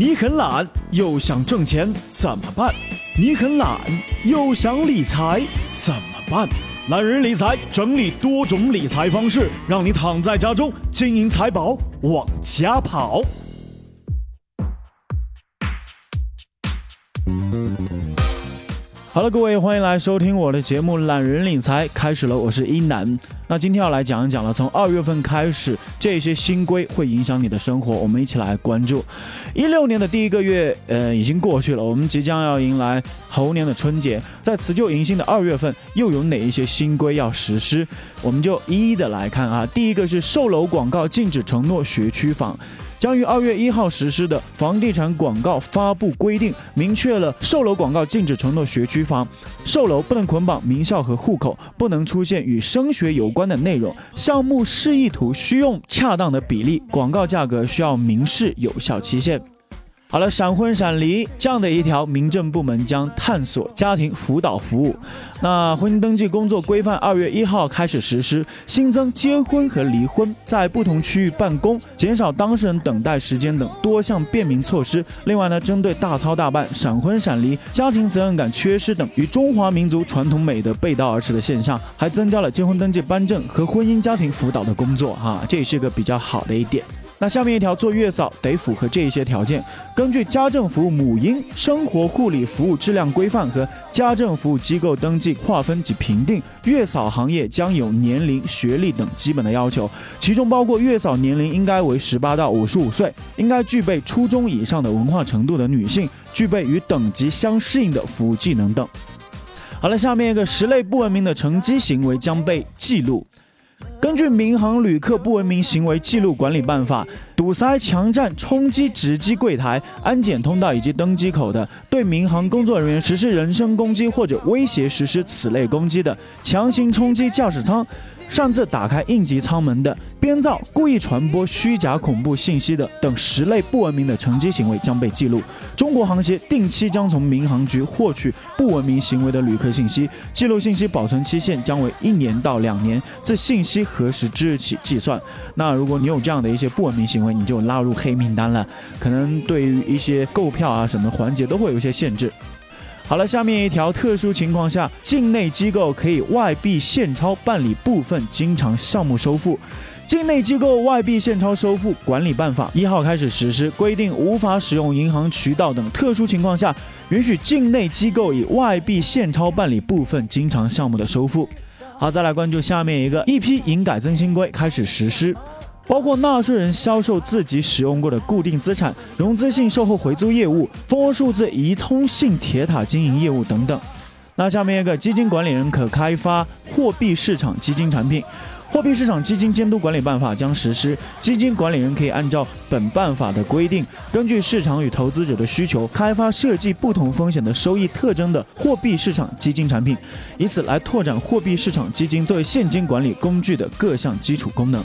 你很懒又想挣钱怎么办？你很懒又想理财怎么办？懒人理财整理多种理财方式，让你躺在家中，金银财宝往家跑。好了，各位，欢迎来收听我的节目《懒人理财》，开始了，我是一楠。那今天要来讲一讲了，从二月份开始，这些新规会影响你的生活，我们一起来关注。一六年的第一个月，呃，已经过去了，我们即将要迎来猴年的春节，在辞旧迎新的二月份，又有哪一些新规要实施？我们就一一的来看啊。第一个是售楼广告禁止承诺学区房。将于二月一号实施的房地产广告发布规定，明确了售楼广告禁止承诺学区房，售楼不能捆绑名校和户口，不能出现与升学有关的内容，项目示意图需用恰当的比例，广告价格需要明示有效期限。好了，闪婚闪离这样的一条，民政部门将探索家庭辅导服务。那婚姻登记工作规范二月一号开始实施，新增结婚和离婚在不同区域办公，减少当事人等待时间等多项便民措施。另外呢，针对大操大办、闪婚闪离、家庭责任感缺失等与中华民族传统美德背道而驰的现象，还增加了结婚登记颁证和婚姻家庭辅导的工作。哈，这也是个比较好的一点。那下面一条做月嫂得符合这一些条件。根据家政服务母婴生活护理服务质量规范和家政服务机构登记划分及评定，月嫂行业将有年龄、学历等基本的要求，其中包括月嫂年龄应该为十八到五十五岁，应该具备初中以上的文化程度的女性，具备与等级相适应的服务技能等。好了，下面一个十类不文明的乘机行为将被记录。根据《民航旅客不文明行为记录管理办法》，堵塞、强占、冲击值机柜台、安检通道以及登机口的，对民航工作人员实施人身攻击或者威胁实施此类攻击的，强行冲击驾驶舱。擅自打开应急舱门的、编造、故意传播虚假恐怖信息的等十类不文明的乘机行为将被记录。中国航协定期将从民航局获取不文明行为的旅客信息，记录信息保存期限将为一年到两年，自信息核实之日起计算。那如果你有这样的一些不文明行为，你就拉入黑名单了，可能对于一些购票啊什么环节都会有一些限制。好了，下面一条特殊情况下，境内机构可以外币现钞办理部分经常项目收付。境内机构外币现钞收付管理办法一号开始实施，规定无法使用银行渠道等特殊情况下，允许境内机构以外币现钞办理部分经常项目的收付。好，再来关注下面一个一批营改增新规开始实施。包括纳税人销售自己使用过的固定资产、融资性售后回租业务、蜂窝数字移通性铁塔经营业务等等。那下面一个基金管理人可开发货币市场基金产品，货币市场基金监督管理办法将实施，基金管理人可以按照本办法的规定，根据市场与投资者的需求，开发设计不同风险的收益特征的货币市场基金产品，以此来拓展货币市场基金作为现金管理工具的各项基础功能。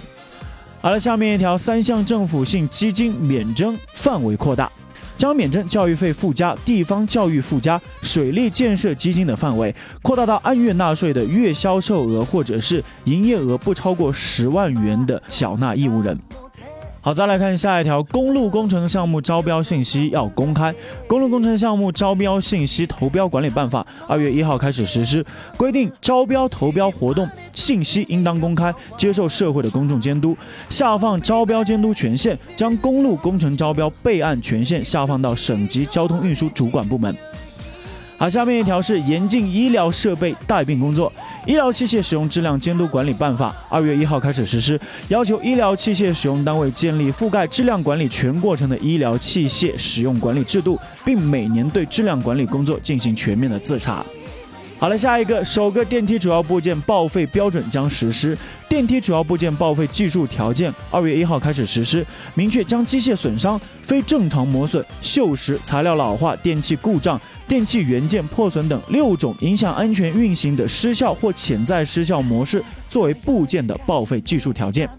好了，下面一条三项政府性基金免征范围扩大，将免征教育费附加、地方教育附加、水利建设基金的范围扩大到按月纳税的月销售额或者是营业额不超过十万元的缴纳义务人。好，再来看下一条，公路工程项目招标信息要公开。公路工程项目招标信息投标管理办法二月一号开始实施，规定招标投标活动信息应当公开，接受社会的公众监督。下放招标监督权限，将公路工程招标备案权限下放到省级交通运输主管部门。好，下面一条是严禁医疗设备带病工作。医疗器械使用质量监督管理办法二月一号开始实施，要求医疗器械使用单位建立覆盖质量管理全过程的医疗器械使用管理制度，并每年对质量管理工作进行全面的自查。好了，下一个，首个电梯主要部件报废标准将实施。电梯主要部件报废技术条件二月一号开始实施，明确将机械损伤、非正常磨损、锈蚀、材料老化、电器故障、电器元件破损等六种影响安全运行的失效或潜在失效模式作为部件的报废技术条件。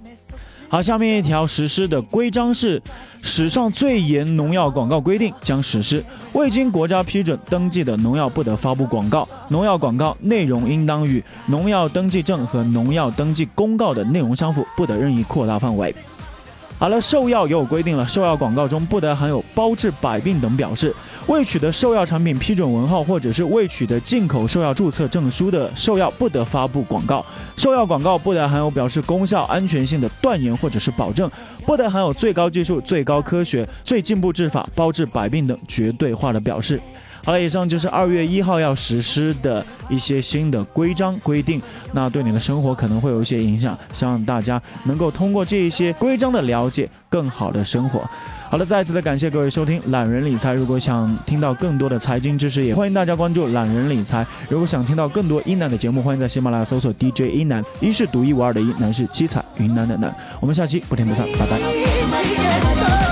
好，下面一条实施的规章是史上最严农药广告规定将实施，未经国家批准登记的农药不得发布广告，农药广告内容应当与农药登记证和农药登记公告的内容相符，不得任意扩大范围。好了，兽药也有规定了，兽药广告中不得含有包治百病等表示。未取得兽药产品批准文号或者是未取得进口兽药注册证书的兽药不得发布广告。兽药广告不得含有表示功效、安全性的断言或者是保证，不得含有最高技术、最高科学、最进步治法、包治百病等绝对化的表示。好了，以上就是二月一号要实施的一些新的规章规定，那对你的生活可能会有一些影响，希望大家能够通过这一些规章的了解，更好的生活。好的，再次的感谢各位收听懒人理财。如果想听到更多的财经知识，也欢迎大家关注懒人理财。如果想听到更多一南的节目，欢迎在喜马拉雅搜索 DJ 一南，一是独一无二的一，南是七彩云南的南。我们下期不听不散，拜拜。